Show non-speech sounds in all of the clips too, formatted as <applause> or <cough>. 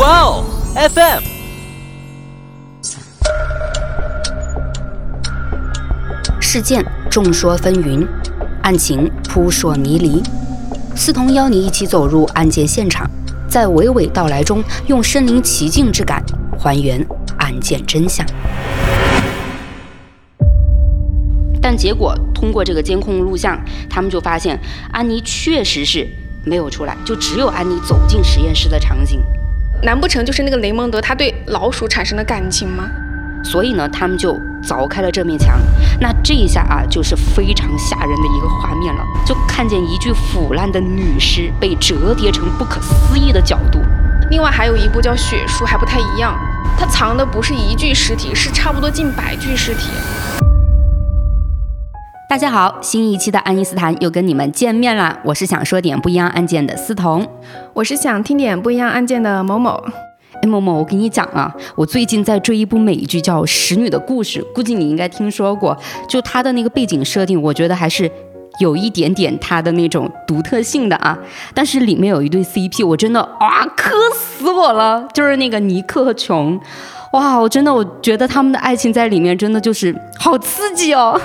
哇哦，FM。事件众说纷纭，案情扑朔迷离。思彤邀你一起走入案件现场，在娓娓道来中，用身临其境之感还原案件真相。但结果通过这个监控录像，他们就发现安妮确实是没有出来，就只有安妮走进实验室的场景。难不成就是那个雷蒙德他对老鼠产生了感情吗？所以呢，他们就凿开了这面墙。那这一下啊，就是非常吓人的一个画面了，就看见一具腐烂的女尸被折叠成不可思议的角度。另外还有一部叫《血书》，还不太一样，它藏的不是一具尸体，是差不多近百具尸体。大家好，新一期的爱因斯坦又跟你们见面了，我是想说点不一样案件的思彤，我是想听点不一样案件的某某。哎，某某，我跟你讲啊，我最近在追一部美剧，叫《使女的故事》，估计你应该听说过。就它的那个背景设定，我觉得还是有一点点它的那种独特性的啊。但是里面有一对 CP，我真的啊磕死我了，就是那个尼克和琼，哇，我真的我觉得他们的爱情在里面真的就是好刺激哦。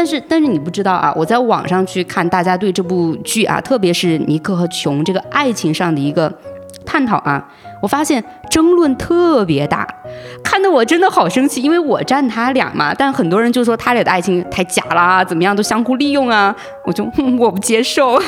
但是但是你不知道啊，我在网上去看大家对这部剧啊，特别是尼克和琼这个爱情上的一个探讨啊。我发现争论特别大，看得我真的好生气，因为我站他俩嘛，但很多人就说他俩的爱情太假啦，怎么样都相互利用啊，我就我不接受。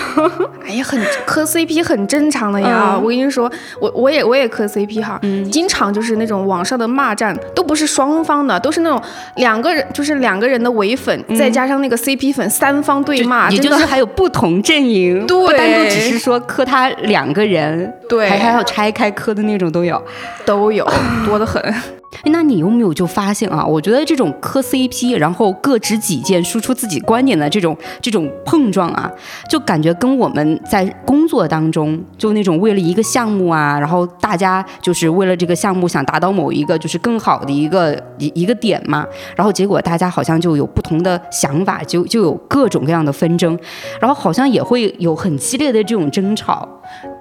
哎呀，很磕 CP 很正常的呀，我跟你说，我我也我也磕 CP 哈，经常就是那种网上的骂战都不是双方的，都是那种两个人就是两个人的伪粉，再加上那个 CP 粉三方对骂，也就是还有不同阵营，对，不单独只是说磕他两个人，对，还还要拆开磕的。那种都有，都有多得很。<laughs> 那你有没有就发现啊？我觉得这种磕 CP，然后各执己见、输出自己观点的这种这种碰撞啊，就感觉跟我们在工作当中，就那种为了一个项目啊，然后大家就是为了这个项目想达到某一个就是更好的一个一一个点嘛，然后结果大家好像就有不同的想法，就就有各种各样的纷争，然后好像也会有很激烈的这种争吵。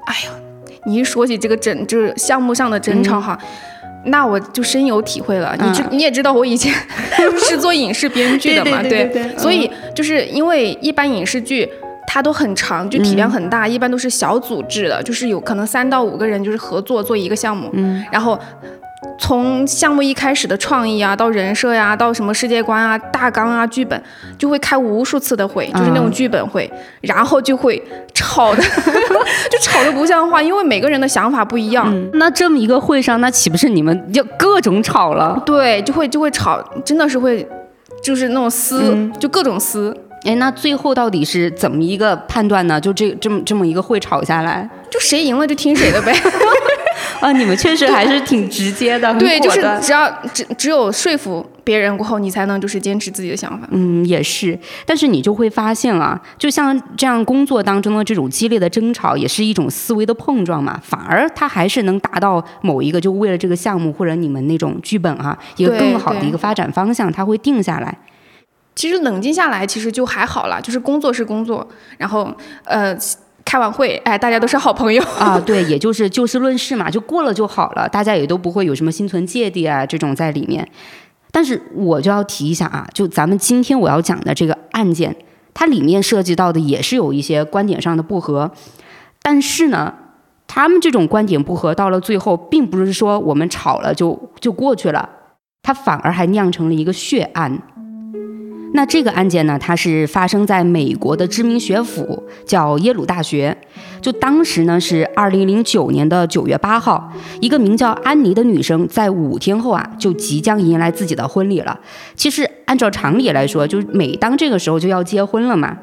哎呀。你一说起这个争，就是项目上的争吵哈，那我就深有体会了。你知你也知道，我以前 <laughs> 是做影视编剧的嘛，对，所以就是因为一般影视剧它都很长，就体量很大，一般都是小组制的，就是有可能三到五个人就是合作做一个项目，嗯，然后。从项目一开始的创意啊，到人设呀，到什么世界观啊、大纲啊、剧本，就会开无数次的会，就是那种剧本会，然后就会吵的，<laughs> 就吵得不像话，因为每个人的想法不一样。那这么一个会上，那岂不是你们就各种吵了？对，就会就会吵，真的是会，就是那种撕，就各种撕。哎，那最后到底是怎么一个判断呢？就这这么这么一个会吵下来，就谁赢了就听谁的呗。<laughs> <laughs> 啊，你们确实还是挺直接的，对，就是只要只只有说服别人过后，你才能就是坚持自己的想法。嗯，也是，但是你就会发现啊，就像这样工作当中的这种激烈的争吵，也是一种思维的碰撞嘛，反而它还是能达到某一个，就为了这个项目或者你们那种剧本啊，一个更好的一个发展方向，它会定下来。其实冷静下来，其实就还好了，就是工作是工作，然后呃。开完会，哎，大家都是好朋友啊，对，也就是就事论事嘛，就过了就好了，大家也都不会有什么心存芥蒂啊这种在里面。但是我就要提一下啊，就咱们今天我要讲的这个案件，它里面涉及到的也是有一些观点上的不合，但是呢，他们这种观点不合到了最后，并不是说我们吵了就就过去了，它反而还酿成了一个血案。那这个案件呢，它是发生在美国的知名学府，叫耶鲁大学。就当时呢是二零零九年的九月八号，一个名叫安妮的女生，在五天后啊，就即将迎来自己的婚礼了。其实按照常理来说，就是每当这个时候就要结婚了嘛。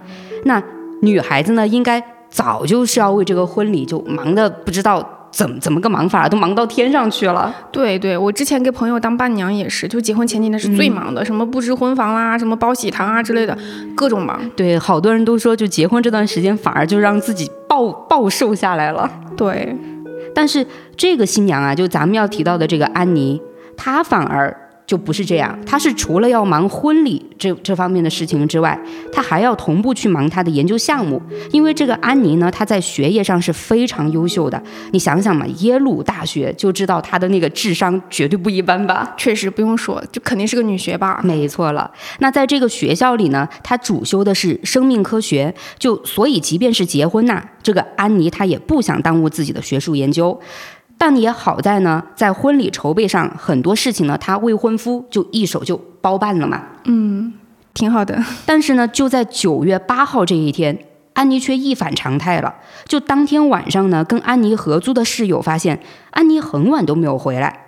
那女孩子呢，应该早就是要为这个婚礼就忙得不知道。怎么怎么个忙法，都忙到天上去了。对对，我之前给朋友当伴娘也是，就结婚前几天是最忙的，什么布置婚房啦，什么包喜糖啊之类的，各种忙。对，好多人都说，就结婚这段时间反而就让自己暴暴瘦下来了。对，但是这个新娘啊，就咱们要提到的这个安妮，她反而就不是这样，他是除了要忙婚礼这这方面的事情之外，他还要同步去忙他的研究项目。因为这个安妮呢，她在学业上是非常优秀的。你想想嘛，耶鲁大学就知道她的那个智商绝对不一般吧？确实不用说，就肯定是个女学霸。没错了。那在这个学校里呢，她主修的是生命科学，就所以即便是结婚呐，这个安妮她也不想耽误自己的学术研究。但也好在呢，在婚礼筹备上很多事情呢，她未婚夫就一手就包办了嘛。嗯，挺好的。但是呢，就在九月八号这一天，安妮却一反常态了。就当天晚上呢，跟安妮合租的室友发现，安妮很晚都没有回来。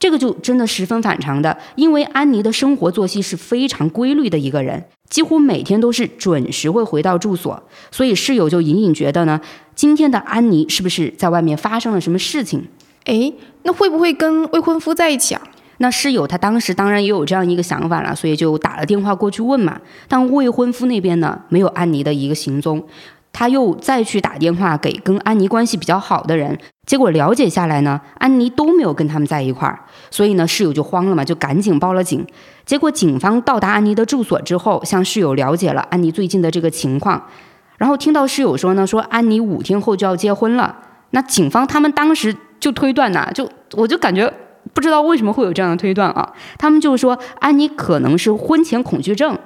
这个就真的十分反常的，因为安妮的生活作息是非常规律的一个人，几乎每天都是准时会回到住所，所以室友就隐隐觉得呢，今天的安妮是不是在外面发生了什么事情？诶，那会不会跟未婚夫在一起啊？那室友他当时当然也有这样一个想法了，所以就打了电话过去问嘛。但未婚夫那边呢，没有安妮的一个行踪。他又再去打电话给跟安妮关系比较好的人，结果了解下来呢，安妮都没有跟他们在一块儿，所以呢，室友就慌了嘛，就赶紧报了警。结果警方到达安妮的住所之后，向室友了解了安妮最近的这个情况，然后听到室友说呢，说安妮五天后就要结婚了。那警方他们当时就推断呐，就我就感觉不知道为什么会有这样的推断啊，他们就说安妮可能是婚前恐惧症。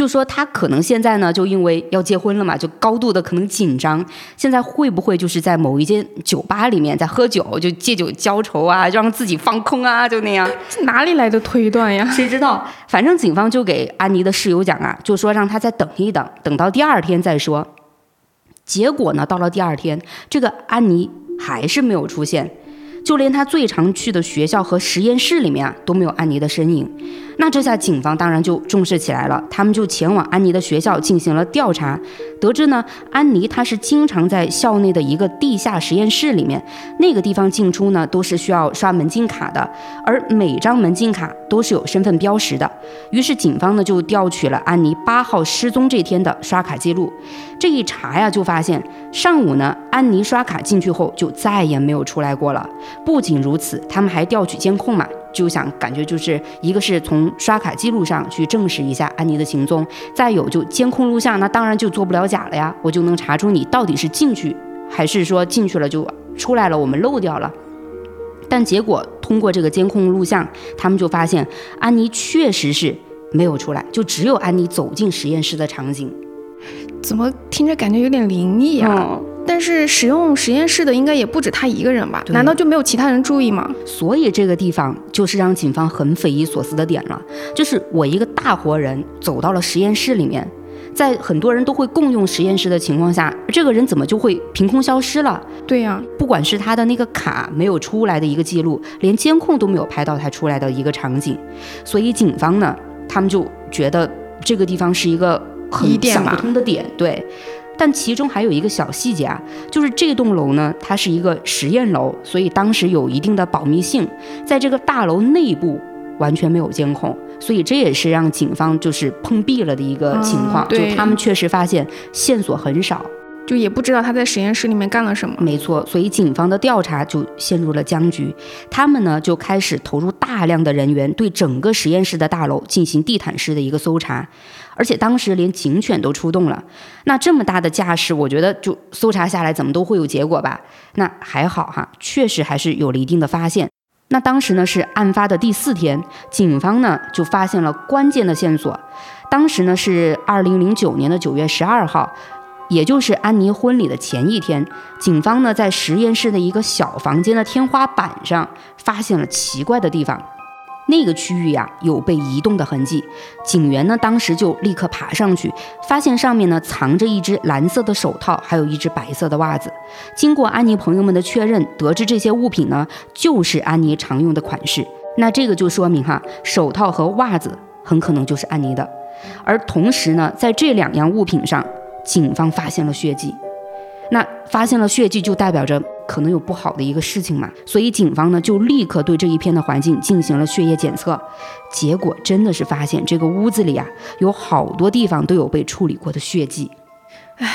就说他可能现在呢，就因为要结婚了嘛，就高度的可能紧张。现在会不会就是在某一间酒吧里面在喝酒，就借酒浇愁啊，让自己放空啊，就那样？哪里来的推断呀？谁 <laughs> 知道？反正警方就给安妮的室友讲啊，就说让他再等一等，等到第二天再说。结果呢，到了第二天，这个安妮还是没有出现。就连他最常去的学校和实验室里面啊都没有安妮的身影，那这下警方当然就重视起来了，他们就前往安妮的学校进行了调查，得知呢，安妮她是经常在校内的一个地下实验室里面，那个地方进出呢都是需要刷门禁卡的，而每张门禁卡都是有身份标识的。于是警方呢就调取了安妮八号失踪这天的刷卡记录，这一查呀就发现上午呢安妮刷卡进去后就再也没有出来过了。不仅如此，他们还调取监控嘛，就想感觉就是一个是从刷卡记录上去证实一下安妮的行踪，再有就监控录像，那当然就做不了假了呀，我就能查出你到底是进去还是说进去了就出来了，我们漏掉了。但结果通过这个监控录像，他们就发现安妮确实是没有出来，就只有安妮走进实验室的场景。怎么听着感觉有点灵异啊？但是使用实验室的应该也不止他一个人吧？难道就没有其他人注意吗？所以这个地方就是让警方很匪夷所思的点了。就是我一个大活人走到了实验室里面，在很多人都会共用实验室的情况下，这个人怎么就会凭空消失了？对呀，不管是他的那个卡没有出来的一个记录，连监控都没有拍到他出来的一个场景，所以警方呢，他们就觉得这个地方是一个很想不通的点。对。但其中还有一个小细节啊，就是这栋楼呢，它是一个实验楼，所以当时有一定的保密性，在这个大楼内部完全没有监控，所以这也是让警方就是碰壁了的一个情况，就他们确实发现线索很少，就也不知道他在实验室里面干了什么。没错，所以警方的调查就陷入了僵局，他们呢就开始投入大大量的人员对整个实验室的大楼进行地毯式的一个搜查。而且当时连警犬都出动了，那这么大的架势，我觉得就搜查下来怎么都会有结果吧？那还好哈，确实还是有了一定的发现。那当时呢是案发的第四天，警方呢就发现了关键的线索。当时呢是二零零九年的九月十二号，也就是安妮婚礼的前一天，警方呢在实验室的一个小房间的天花板上发现了奇怪的地方。那个区域呀有被移动的痕迹，警员呢当时就立刻爬上去，发现上面呢藏着一只蓝色的手套，还有一只白色的袜子。经过安妮朋友们的确认，得知这些物品呢就是安妮常用的款式。那这个就说明哈，手套和袜子很可能就是安妮的。而同时呢，在这两样物品上，警方发现了血迹。那发现了血迹，就代表着。可能有不好的一个事情嘛，所以警方呢就立刻对这一片的环境进行了血液检测，结果真的是发现这个屋子里啊有好多地方都有被处理过的血迹。唉，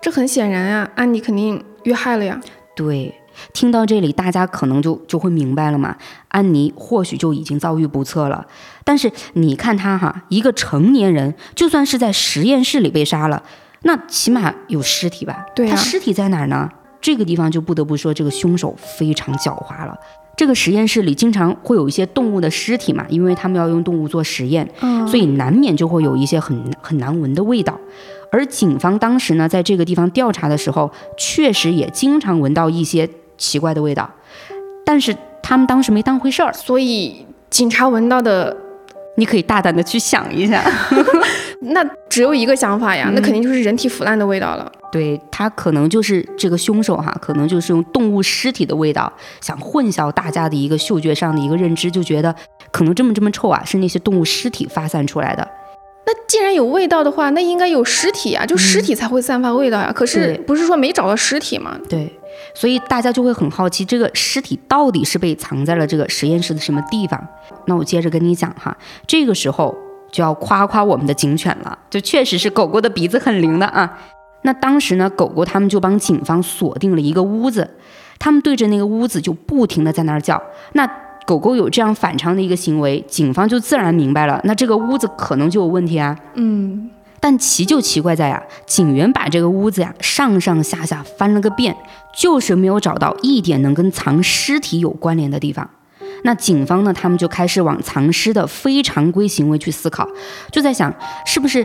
这很显然啊，安妮肯定遇害了呀。对，听到这里，大家可能就就会明白了嘛。安妮或许就已经遭遇不测了，但是你看她哈，一个成年人，就算是在实验室里被杀了，那起码有尸体吧？对他尸体在哪儿呢？这个地方就不得不说，这个凶手非常狡猾了。这个实验室里经常会有一些动物的尸体嘛，因为他们要用动物做实验，嗯，所以难免就会有一些很很难闻的味道。而警方当时呢，在这个地方调查的时候，确实也经常闻到一些奇怪的味道，但是他们当时没当回事儿。所以警察闻到的，你可以大胆的去想一下，<laughs> 那只有一个想法呀，那肯定就是人体腐烂的味道了。对他可能就是这个凶手哈，可能就是用动物尸体的味道，想混淆大家的一个嗅觉上的一个认知，就觉得可能这么这么臭啊，是那些动物尸体发散出来的。那既然有味道的话，那应该有尸体啊，就尸体才会散发味道呀。可是不是说没找到尸体吗？对，所以大家就会很好奇，这个尸体到底是被藏在了这个实验室的什么地方？那我接着跟你讲哈，这个时候就要夸夸我们的警犬了，就确实是狗狗的鼻子很灵的啊。那当时呢，狗狗他们就帮警方锁定了一个屋子，他们对着那个屋子就不停的在那儿叫。那狗狗有这样反常的一个行为，警方就自然明白了，那这个屋子可能就有问题啊。嗯，但奇就奇怪在呀，警员把这个屋子呀上上下下翻了个遍，就是没有找到一点能跟藏尸体有关联的地方。那警方呢，他们就开始往藏尸的非常规行为去思考，就在想是不是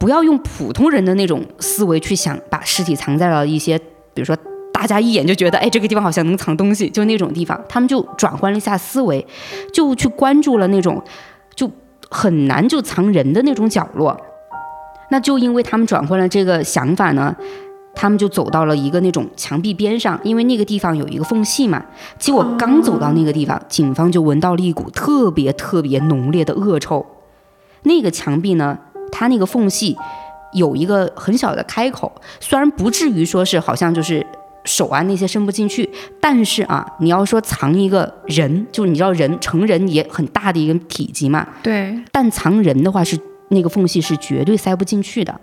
不要用普通人的那种思维去想，把尸体藏在了一些，比如说大家一眼就觉得，哎，这个地方好像能藏东西，就那种地方，他们就转换了一下思维，就去关注了那种就很难就藏人的那种角落。那就因为他们转换了这个想法呢，他们就走到了一个那种墙壁边上，因为那个地方有一个缝隙嘛。结果刚走到那个地方，警方就闻到了一股特别特别浓烈的恶臭。那个墙壁呢，它那个缝隙有一个很小的开口，虽然不至于说是好像就是手啊那些伸不进去，但是啊，你要说藏一个人，就是你知道人成人也很大的一个体积嘛，对，但藏人的话是那个缝隙是绝对塞不进去的。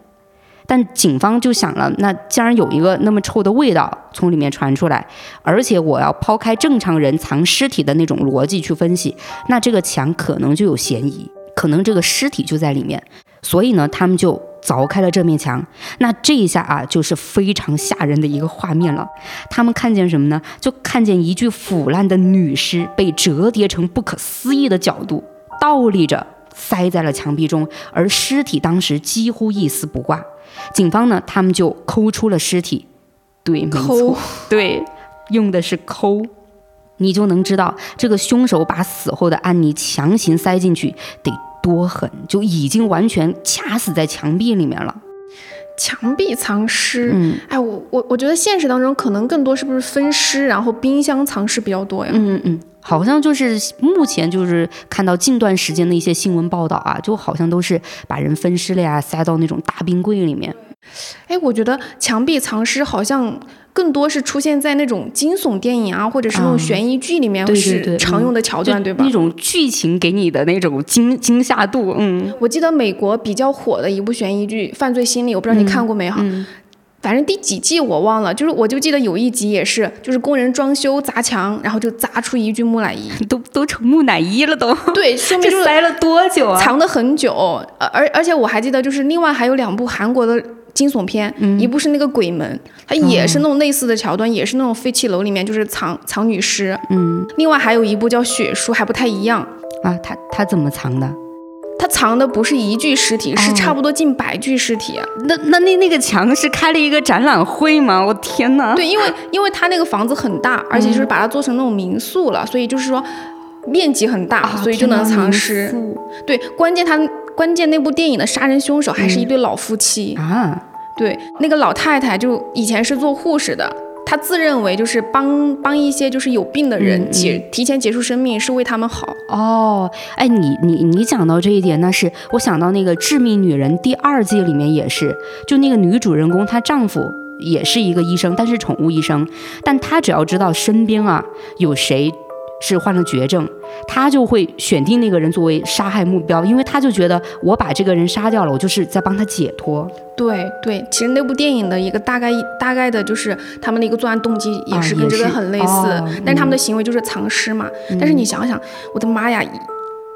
但警方就想了，那既然有一个那么臭的味道从里面传出来，而且我要抛开正常人藏尸体的那种逻辑去分析，那这个墙可能就有嫌疑，可能这个尸体就在里面。所以呢，他们就凿开了这面墙。那这一下啊，就是非常吓人的一个画面了。他们看见什么呢？就看见一具腐烂的女尸被折叠成不可思议的角度，倒立着塞在了墙壁中，而尸体当时几乎一丝不挂。警方呢，他们就抠出了尸体。对，没抠错，<laughs> 对，用的是抠。你就能知道这个凶手把死后的安妮强行塞进去得多狠，就已经完全掐死在墙壁里面了。墙壁藏尸。嗯哎，我我我觉得现实当中可能更多是不是分尸，然后冰箱藏尸比较多呀？嗯嗯，好像就是目前就是看到近段时间的一些新闻报道啊，就好像都是把人分尸了呀，塞到那种大冰柜里面。哎，我觉得墙壁藏尸好像更多是出现在那种惊悚电影啊，或者是那种啊悬疑剧里面对对对是常用的桥段，就对吧那？种剧情给你的那种惊惊吓度，嗯我记得美国比较火的一部悬疑剧《犯罪心理》，我不知道你看过没哈？嗯反正第几季我忘了，就是我就记得有一集也是，就是工人装修砸墙，然后就砸出一具木乃伊。<laughs> 都都成木乃伊了都，对，说明这就是塞了多久啊？藏得很久。呃而而且我还记得，就是另外还有两部韩国的惊悚片，嗯一部是那个鬼门，它也是那种类似的桥段，也是那种废弃楼里面就是藏藏女尸。嗯另外还有一部叫血书，还不太一样。啊，他他怎么藏的？它藏的不是一具尸体，是哦差不多近百具尸体。那那那那个墙是开了一个展览会吗？我天哪！对，因为因为他那个房子很大，而且就是把它做成那种民宿了，所以就是说面积很大，啊，所以就能藏尸。对，关键他关键那部电影的杀人凶手还是一对老夫妻。啊，对，那个老太太就以前是做护士的，她自认为就是帮帮一些就是有病的人嗯结、提前结束生命是为他们好。哦，哎，你你你讲到这一点，那是我想到那个《致命女人》第二季里面也是，就那个女主人公她丈夫也是一个医生，但是宠物医生，但她只要知道身边啊有谁是患了绝症，他就会选定那个人作为杀害目标，因为他就觉得我把这个人杀掉了，我就是在帮他解脱。对对，其实那部电影的一个大概大概的就是他们的一个作案动机也是跟这个很类似，但是他们的行为就是藏尸嘛。但是你想想，我的妈呀，一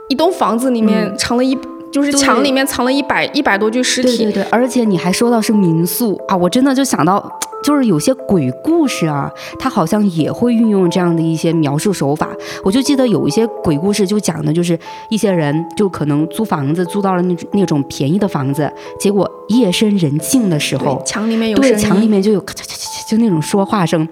一栋房子里面藏了一。就是墙里面藏了一百一百多具尸体，对对对，而且你还说到是民宿啊，我真的就想到，就是有些鬼故事啊，它好像也会运用这样的一些描述手法。我就记得有一些鬼故事，就讲的就是一些人就可能租房子租到了那那种便宜的房子，结果夜深人静的时候，墙里面有对墙里面就有咔嚓嚓嚓就那种说话声，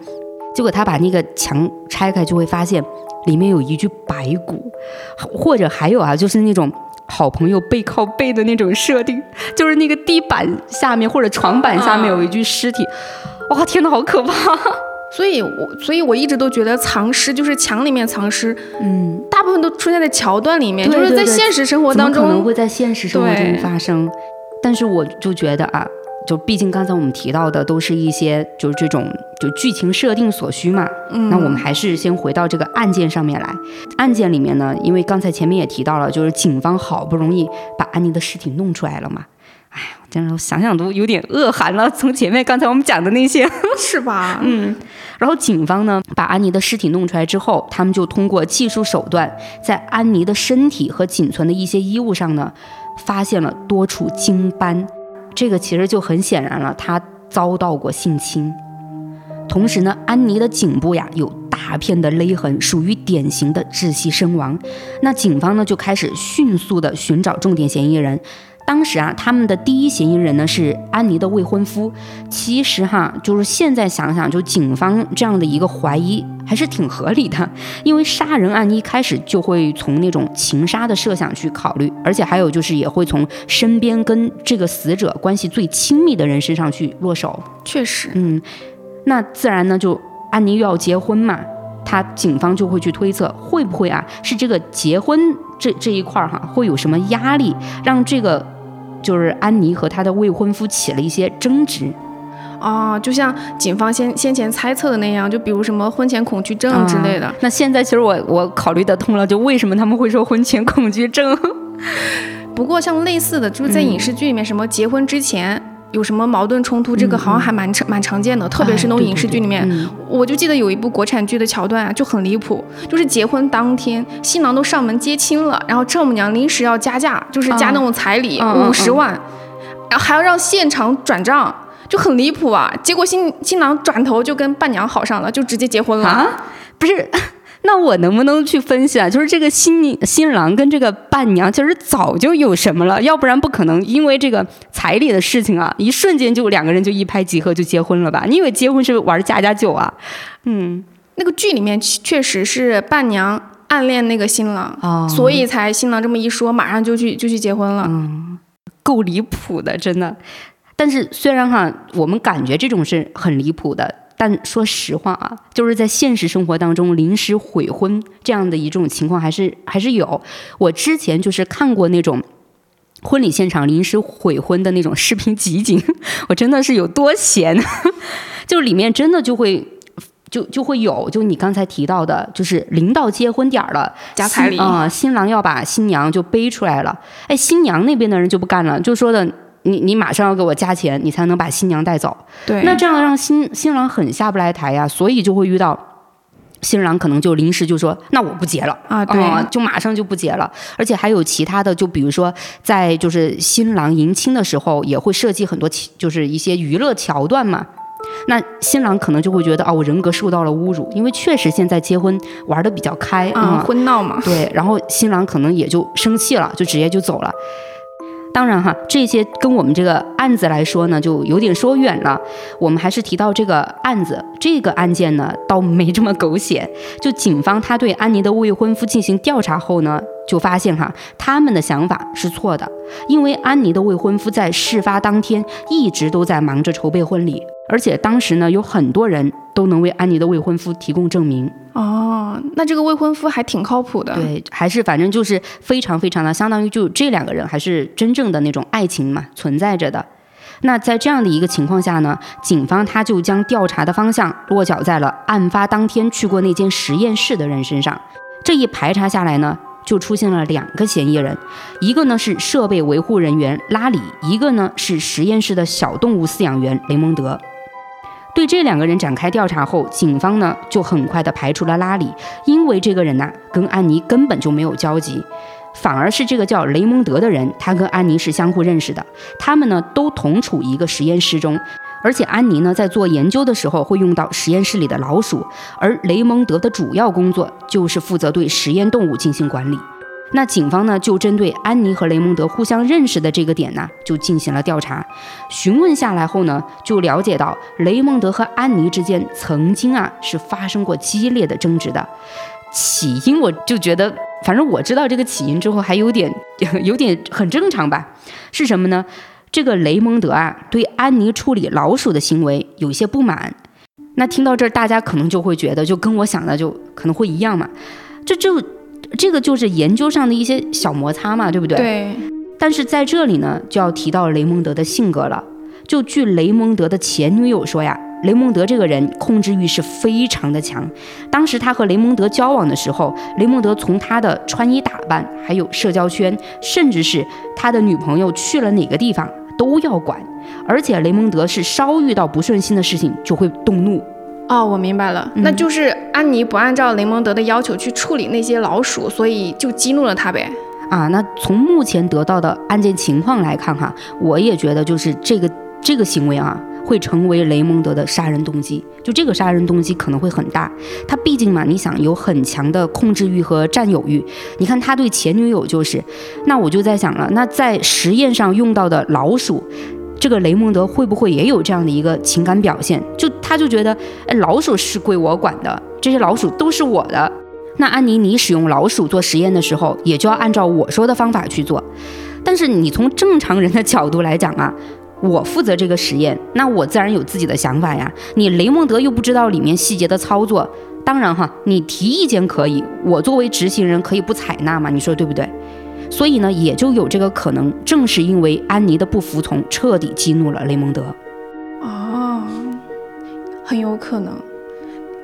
结果他把那个墙拆开，就会发现里面有一具白骨，或者还有啊，就是那种。好朋友背靠背的那种设定，就是那个地板下面或者床板下面有一具尸体，哇，天呐，好可怕！所以，我所以我一直都觉得藏尸就是墙里面藏尸，嗯，大部分都出现在桥段里面，就是在现实生活当中可能会在现实生活中发生，但是我就觉得啊。就毕竟刚才我们提到的都是一些就是这种就剧情设定所需嘛，嗯，那我们还是先回到这个案件上面来。案件里面呢，因为刚才前面也提到了，就是警方好不容易把安妮的尸体弄出来了嘛，哎呀，真的想想都有点恶寒了。从前面刚才我们讲的那些，<laughs> 是吧？嗯，然后警方呢把安妮的尸体弄出来之后，他们就通过技术手段，在安妮的身体和仅存的一些衣物上呢，发现了多处精斑。这个其实就很显然了，他遭到过性侵。同时呢，安妮的颈部呀有大片的勒痕，属于典型的窒息身亡。那警方呢就开始迅速的寻找重点嫌疑人。当时啊，他们的第一嫌疑人呢是安妮的未婚夫。其实哈，就是现在想想，就警方这样的一个怀疑还是挺合理的，因为杀人案一开始就会从那种情杀的设想去考虑，而且还有就是也会从身边跟这个死者关系最亲密的人身上去落手。确实，嗯，那自然呢，就安妮又要结婚嘛，他警方就会去推测，会不会啊是这个结婚这这一块儿哈，会有什么压力让这个。就是安妮和她的未婚夫起了一些争执，啊，就像警方先先前猜测的那样，就比如什么婚前恐惧症之类的。那现在其实我我考虑得通了，就为什么他们会说婚前恐惧症。<laughs> 不过像类似的，就是在影视剧里面，什么结婚之前。有什么矛盾冲突？这个好像还蛮常蛮常见的，特别是那种影视剧里面。我就记得有一部国产剧的桥段啊，就很离谱，就是结婚当天，新郎都上门接亲了，然后丈母娘临时要加价，就是加那种彩礼五十万，然后还要让现场转账，就很离谱啊。结果新新郎转头就跟伴娘好上了，就直接结婚了啊？不是。<laughs> 那我能不能去分析啊？就是这个新新郎跟这个伴娘其实早就有什么了，要不然不可能因为这个彩礼的事情啊，一瞬间就两个人就一拍即合就结婚了吧？你以为结婚是玩家家酒啊？嗯，那个剧里面确实是伴娘暗恋那个新郎，所以才新郎这么一说，马上就去就去结婚了。嗯，够离谱的，真的。但是虽然哈，我们感觉这种是很离谱的。但说实话啊，就是在现实生活当中，临时悔婚这样的一种情况还是还是有。我之前就是看过那种婚礼现场临时悔婚的那种视频集锦，<laughs> 我真的是有多闲，<laughs> 就里面真的就会就就会有，就你刚才提到的，就是临到结婚点儿了，加彩礼啊，新郎要把新娘就背出来了，哎，新娘那边的人就不干了，就说的。你你马上要给我加钱，你才能把新娘带走。对，那这样让新新郎很下不来台呀，所以就会遇到新郎可能就临时就说那我不结了啊，对，就马上就不结了。而且还有其他的，就比如说在就是新郎迎亲的时候，也会设计很多就是一些娱乐桥段嘛。那新郎可能就会觉得哦，我人格受到了侮辱，因为确实现在结婚玩的比较开啊，婚闹嘛。对，然后新郎可能也就生气了，就直接就走了。当然哈，这些跟我们这个案子来说呢，就有点说远了。我们还是提到这个案子，这个案件呢，倒没这么狗血。就警方他对安妮的未婚夫进行调查后呢，就发现哈，他们的想法是错的，因为安妮的未婚夫在事发当天一直都在忙着筹备婚礼。而且当时呢，有很多人都能为安妮的未婚夫提供证明。哦，那这个未婚夫还挺靠谱的。对，还是反正就是非常非常的，相当于就这两个人还是真正的那种爱情嘛存在着的。那在这样的一个情况下呢，警方他就将调查的方向落脚在了案发当天去过那间实验室的人身上。这一排查下来呢，就出现了两个嫌疑人，一个呢是设备维护人员拉里，一个呢是实验室的小动物饲养员雷蒙德。对这两个人展开调查后，警方呢就很快的排除了拉里，因为这个人呐跟安妮根本就没有交集，反而是这个叫雷蒙德的人，他跟安妮是相互认识的，他们呢都同处一个实验室中，而且安妮呢在做研究的时候会用到实验室里的老鼠，而雷蒙德的主要工作就是负责对实验动物进行管理。那警方呢，就针对安妮和雷蒙德互相认识的这个点呢，就进行了调查。询问下来后呢，就了解到雷蒙德和安妮之间曾经啊是发生过激烈的争执的。起因我就觉得，反正我知道这个起因之后，还有点 <laughs> 有点很正常吧？是什么呢？这个雷蒙德啊，对安妮处理老鼠的行为有些不满。那听到这儿，大家可能就会觉得，就跟我想的就可能会一样嘛。这就。这个就是研究上的一些小摩擦嘛，对不对？对。但是在这里呢，就要提到雷蒙德的性格了。就据雷蒙德的前女友说呀，雷蒙德这个人控制欲是非常的强。当时他和雷蒙德交往的时候，雷蒙德从他的穿衣打扮，还有社交圈，甚至是他的女朋友去了哪个地方都要管。而且雷蒙德是稍遇到不顺心的事情就会动怒。哦，我明白了，那就是安妮不按照雷蒙德的要求去处理那些老鼠，所以就激怒了他呗。啊，那从目前得到的案件情况来看哈，我也觉得就是这个这个行为啊，会成为雷蒙德的杀人动机。就这个杀人动机可能会很大，他毕竟嘛，你想有很强的控制欲和占有欲。你看他对前女友就是，那我就在想了，那在实验上用到的老鼠。这个雷蒙德会不会也有这样的一个情感表现？就他就觉得，哎，老鼠是归我管的，这些老鼠都是我的。那安妮，你使用老鼠做实验的时候，也就要按照我说的方法去做。但是你从正常人的角度来讲啊，我负责这个实验，那我自然有自己的想法呀。你雷蒙德又不知道里面细节的操作，当然哈，你提意见可以，我作为执行人可以不采纳嘛？你说对不对？所以呢，也就有这个可能。正是因为安妮的不服从，彻底激怒了雷蒙德。哦，很有可能。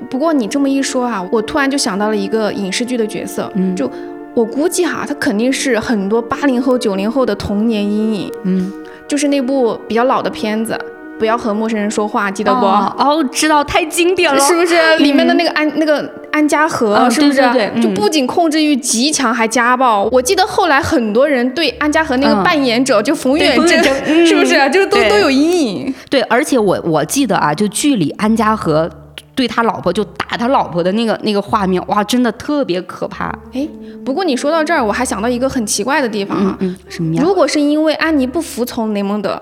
不过你这么一说啊，我突然就想到了一个影视剧的角色。嗯，就我估计哈，他肯定是很多八零后、九零后的童年阴影。嗯，就是那部比较老的片子。不要和陌生人说话，记得不？哦，知道，太经典了，是不是？里面的那个安那个安家和，是不是？就不仅控制欲极强，还家暴。我记得后来很多人对安家和那个扮演者就冯远征，<laughs> 是不是？就都都有阴影。对，而且我我记得啊，就剧里安家和对他老婆就打他老婆的那个那个画面，哇，真的特别可怕。哎，不过你说到这儿，我还想到一个很奇怪的地方啊。嗯，什么呀？如果是因为安妮不服从雷蒙德。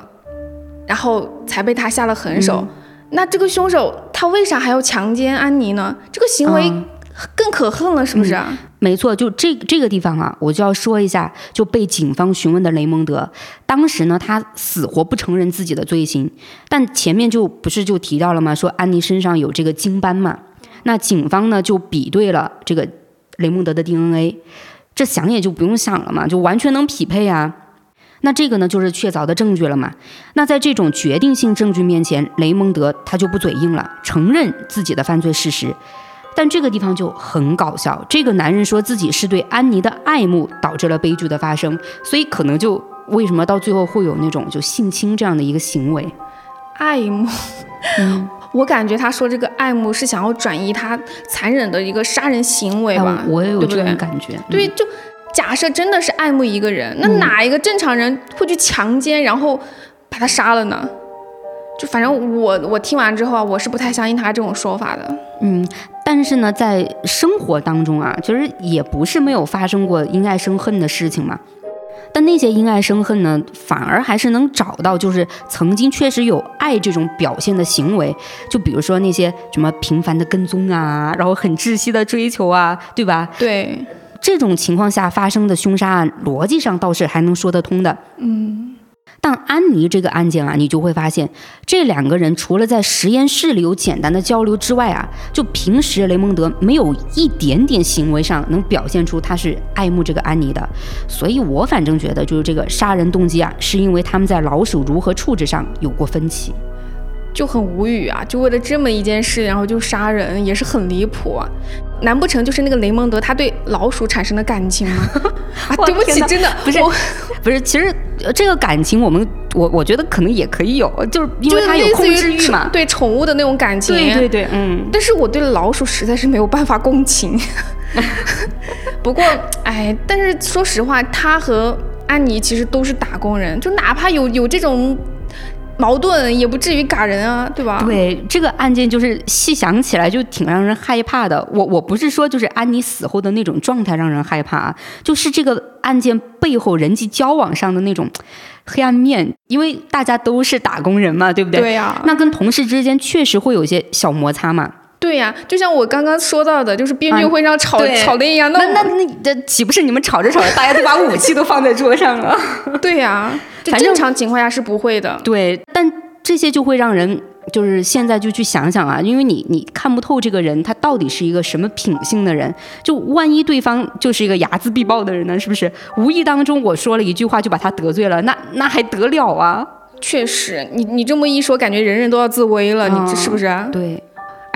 然后才被他下了狠手，那这个凶手他为啥还要强奸安妮呢？这个行为更可恨了，是不是？没错，就这这个地方啊，我就要说一下，就被警方询问的雷蒙德，当时呢他死活不承认自己的罪行，但前面就不是就提到了吗？说安妮身上有这个精斑嘛，那警方呢就比对了这个雷蒙德的 DNA，这想也就不用想了嘛，就完全能匹配啊。那这个呢，就是确凿的证据了嘛？那在这种决定性证据面前，雷蒙德他就不嘴硬了，承认自己的犯罪事实。但这个地方就很搞笑，这个男人说自己是对安妮的爱慕导致了悲剧的发生，所以可能就为什么到最后会有那种就性侵这样的一个行为？爱慕，<laughs> 我感觉他说这个爱慕是想要转移他残忍的一个杀人行为吧？我也有这种感觉，对，就。假设真的是爱慕一个人，那哪一个正常人会去强奸，然后把他杀了呢？就反正我我听完之后啊，我是不太相信他这种说法的。嗯，但是呢，在生活当中啊，其实也不是没有发生过因爱生恨的事情嘛。但那些因爱生恨呢，反而还是能找到，就是曾经确实有爱这种表现的行为。就比如说那些什么频繁的跟踪啊，然后很窒息的追求啊，对吧？对。这种情况下发生的凶杀案，逻辑上倒是还能说得通的。嗯，但安妮这个案件啊，你就会发现，这两个人除了在实验室里有简单的交流之外啊，就平时雷蒙德没有一点点行为上能表现出他是爱慕这个安妮的。所以我反正觉得，就是这个杀人动机啊，是因为他们在老鼠如何处置上有过分歧。就很无语啊！就为了这么一件事，然后就杀人，也是很离谱啊！难不成就是那个雷蒙德他对老鼠产生了感情吗？<laughs> 啊，对不起，真的不是，不是，其实这个感情我们我我觉得可能也可以有，就是因为他有控制欲嘛，对宠物的那种感情，对对对，嗯。但是我对老鼠实在是没有办法共情。<laughs> 不过，哎，但是说实话，他和安妮其实都是打工人，就哪怕有有这种。矛盾也不至于嘎人啊，对吧？对，这个案件就是细想起来就挺让人害怕的。我我不是说就是安妮死后的那种状态让人害怕，就是这个案件背后人际交往上的那种黑暗面。因为大家都是打工人嘛，对不对？对呀。那跟同事之间确实会有些小摩擦嘛。对呀，就像我刚刚说到的，就是编剧会上吵吵的一样。那那那这岂不是你们吵着吵着，大家都把武器都放在桌上了？<laughs> 对呀。正常情况下是不会的，对，但这些就会让人就是现在就去想想啊，因为你你看不透这个人他到底是一个什么品性的人，就万一对方就是一个睚眦必报的人呢？是不是？无意当中我说了一句话就把他得罪了，那那还得了啊？确实，你你这么一说，感觉人人都要自危了，你这是不是？对，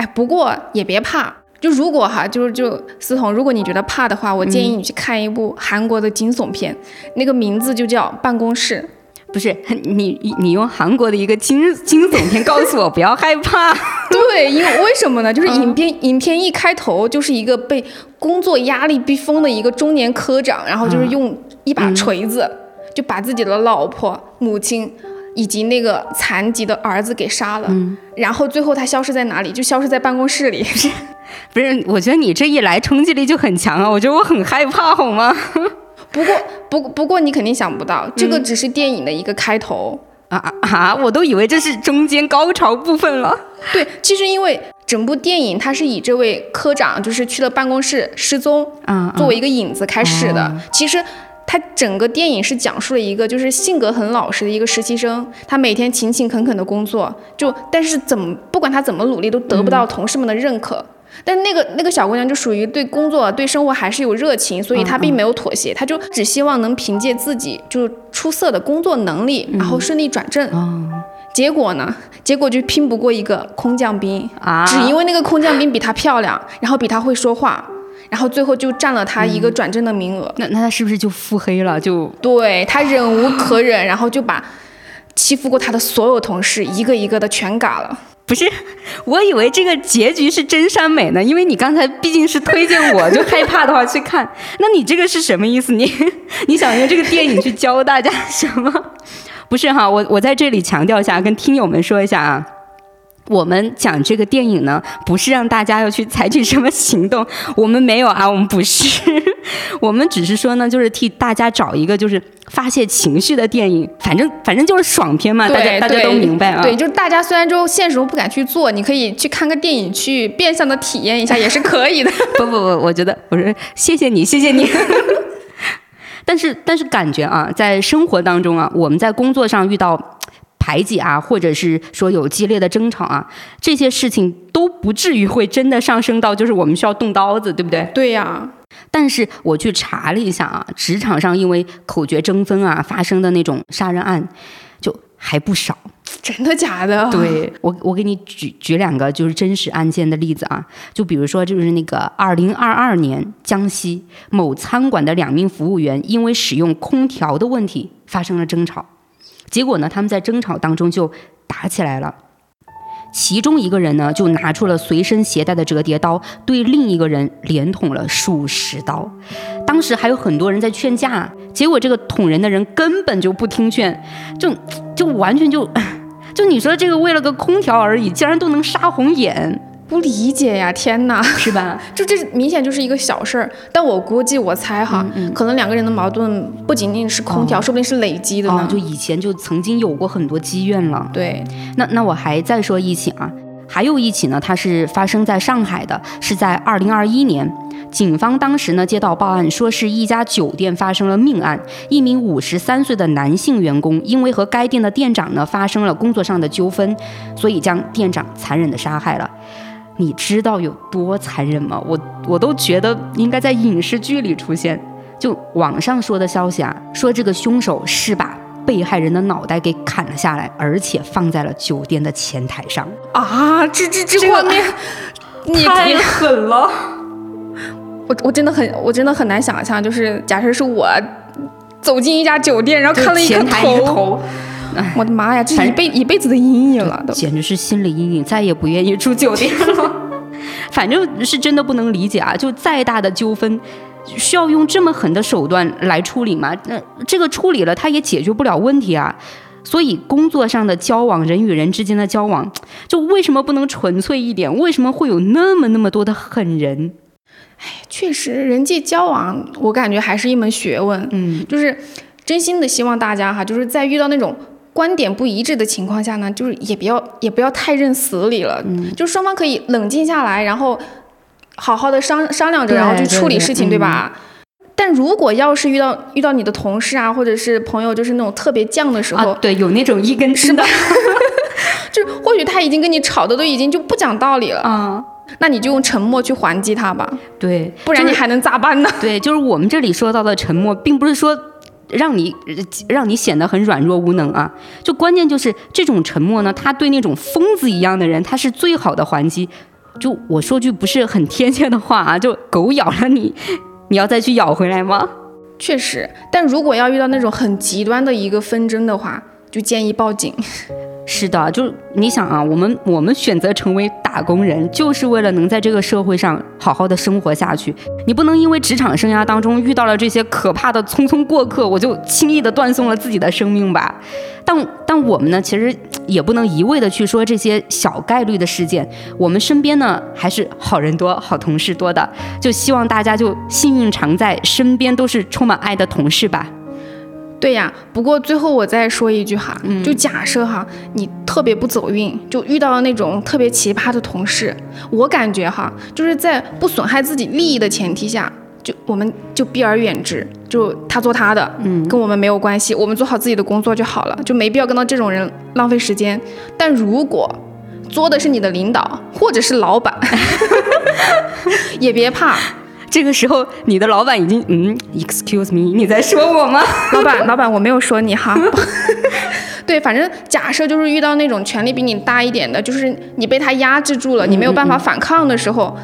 哎，不过也别怕，就如果哈，就是就思彤，如果你觉得怕的话，我建议你去看一部韩国的惊悚片，那个名字就叫《办公室》。不是你，你用韩国的一个惊惊悚片告诉我不要害怕。<laughs> 对，因为为什么呢？就是影片影片一开头就是一个被工作压力逼疯的一个中年科长，然后就是用一把锤子就把自己的老婆、母亲以及那个残疾的儿子给杀了。嗯。然后最后他消失在哪里？就消失在办公室里。不是，不是，我觉得你这一来冲击力就很强啊！我觉得我很害怕，好吗？<laughs> 不过，不不过，你肯定想不到，这个只是电影的一个开头啊啊！我都以为这是中间高潮部分了。<laughs> 对，其实因为整部电影它是以这位科长就是去了办公室失踪啊作为一个引子开始的。其实它整个电影是讲述了一个就是性格很老实的一个实习生，他每天勤勤恳恳的工作，就但是怎么不管他怎么努力都得不到同事们的认可。但那个那个小姑娘就属于对工作、对生活还是有热情，所以她并没有妥协，她就只希望能凭借自己就出色的工作能力，然后顺利转正。结果呢？结果就拼不过一个空降兵啊！只因为那个空降兵比她漂亮，然后比她会说话，然后最后就占了他一个转正的名额。那那他是不是就腹黑了？就对他忍无可忍，然后就把欺负过他的所有同事一个一个的全嘎了。不是，我以为这个结局是真善美呢，因为你刚才毕竟是推荐我，就害怕的话去看。<laughs> 那你这个是什么意思？你 <laughs> 你想用这个电影去教大家什么？<laughs> 不是哈，我我在这里强调一下，跟听友们说一下啊。我们讲这个电影呢，不是让大家要去采取什么行动，<laughs> 我们没有啊，我们不是，<laughs> 我们只是说呢，就是替大家找一个就是发泄情绪的电影，反正反正就是爽片嘛，大家大家都明白啊。对，就是大家虽然就现实中不敢去做，你可以去看个电影，去变相的体验一下 <laughs> 也是可以的。不不不，我觉得我说谢谢你，谢谢你。但是但是感觉啊，在生活当中啊，我们在工作上遇到。排挤啊，或者是说有激烈的争吵啊，这些事情都不至于会真的上升到就是我们需要动刀子，对不对？对呀。但是我去查了一下啊，职场上因为口角争锋啊发生的那种杀人案，就还不少。真的假的？对我，我给你举举两个就是真实案件的例子啊，就比如说就是那个二零二二年江西某餐馆的两名服务员因为使用空调的问题发生了争吵。结果呢，他们在争吵当中就打起来了。其中一个人呢，就拿出了随身携带的折叠刀，对另一个人连捅了数十刀。当时还有很多人在劝架，结果这个捅人的人根本就不听劝，就就完全就就你说这个为了个空调而已，竟然都能杀红眼。不理解呀，天哪，是吧？<laughs> 就这明显就是一个小事儿，但我估计我猜哈，可能两个人的矛盾不仅仅是空调，说不定是累积的呢。就以前就曾经有过很多积怨了。对，那那我还再说一起啊，还有一起呢，它是发生在上海的，是在二零二一年，警方当时呢接到报案，说是一家酒店发生了命案，一名五十三岁的男性员工因为和该店的店长呢发生了工作上的纠纷，所以将店长残忍的杀害了。你知道有多残忍吗？我我都觉得应该在影视剧里出现。就网上说的消息啊，说这个凶手是把被害人的脑袋给砍了下来，而且放在了酒店的前台上。啊，这这这画面，<laughs> 你太狠了！<laughs> 我我真的很我真的很难想象，就是假设是我走进一家酒店，然后看了一个头，我的妈呀，这是一辈一辈子的阴影了，都简直是心理阴影，再也不愿意住酒店了。<laughs> 反正是真的不能理解啊！就再大的纠纷，需要用这么狠的手段来处理吗？那这个处理了，他也解决不了问题啊。所以工作上的交往，人与人之间的交往，就为什么不能纯粹一点？为什么会有那么那么多的狠人？哎，确实，人际交往，我感觉还是一门学问。嗯，就是真心的希望大家哈，就是在遇到那种。观点不一致的情况下呢，就是也不要也不要太认死理了，嗯，就双方可以冷静下来，然后好好的商商量着，然后去处理事情，对吧？但如果要是遇到遇到你的同事啊，或者是朋友，就是那种特别犟的时候，对，有那种一根筋的，<laughs> 就或许他已经跟你吵的都已经就不讲道理了啊，那你就用沉默去还击他吧，对，不然你还能咋办呢？对，就是我们这里说到的沉默，并不是说。让你让你显得很软弱无能啊！就关键就是这种沉默呢，他对那种疯子一样的人，他是最好的还击。就我说句不是很贴切的话啊，就狗咬了你，你要再去咬回来吗？确实，但如果要遇到那种很极端的一个纷争的话，就建议报警。<laughs> 是的，就你想啊，我们我们选择成为打工人，就是为了能在这个社会上好好的生活下去。你不能因为职场生涯当中遇到了这些可怕的匆匆过客，我就轻易的断送了自己的生命吧。但但我们呢，其实也不能一味的去说这些小概率的事件。我们身边呢，还是好人多、好同事多的。就希望大家就幸运常在，身边都是充满爱的同事吧。对呀，不过最后我再说一句哈，就假设哈，你特别不走运，就遇到了那种特别奇葩的同事，我感觉哈，就是在不损害自己利益的前提下，就我们就避而远之，就他做他的，嗯，跟我们没有关系，我们做好自己的工作就好了，就没必要跟到这种人浪费时间。但如果作的是你的领导或者是老板，<laughs> 也别怕。这个时候，你的老板已经嗯，excuse me，你在说我吗？<laughs> 老板，老板，我没有说你哈。<laughs> 对，反正假设就是遇到那种权力比你大一点的，就是你被他压制住了，你没有办法反抗的时候，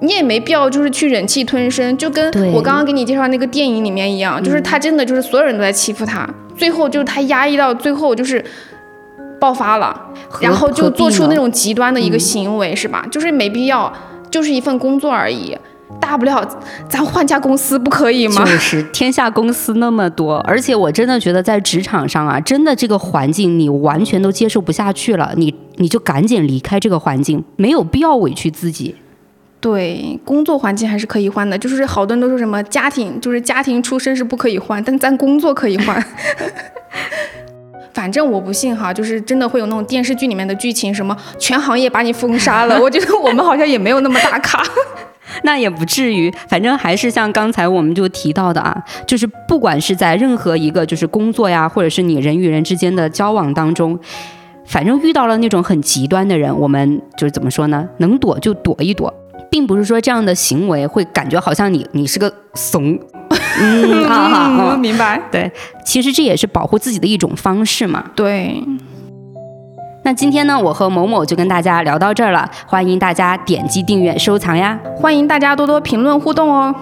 你也没必要就是去忍气吞声，就跟我刚刚给你介绍那个电影里面一样，就是他真的就是所有人都在欺负他，最后就是他压抑到最后就是爆发了，然后就做出那种极端的一个行为，是吧？就是没必要，就是一份工作而已。大不了咱换家公司不可以吗？就是天下公司那么多，而且我真的觉得在职场上啊，真的这个环境你完全都接受不下去了，你你就赶紧离开这个环境，没有必要委屈自己。对，工作环境还是可以换的，就是好多人都说什么家庭，就是家庭出身是不可以换，但咱工作可以换。<laughs> 反正我不信哈，就是真的会有那种电视剧里面的剧情，什么全行业把你封杀了。我觉得我们好像也没有那么大咖。那也不至于，反正还是像刚才我们就提到的啊，就是不管是在任何一个就是工作呀，或者是你人与人之间的交往当中，反正遇到了那种很极端的人，我们就是怎么说呢？能躲就躲一躲，并不是说这样的行为会感觉好像你你是个怂。<laughs> 嗯，好好，明白。对，其实这也是保护自己的一种方式嘛。对。那今天呢，我和某某就跟大家聊到这儿了，欢迎大家点击订阅、收藏呀！欢迎大家多多评论互动哦。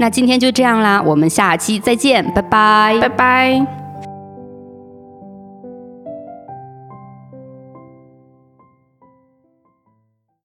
那今天就这样啦，我们下期再见，拜拜，拜拜。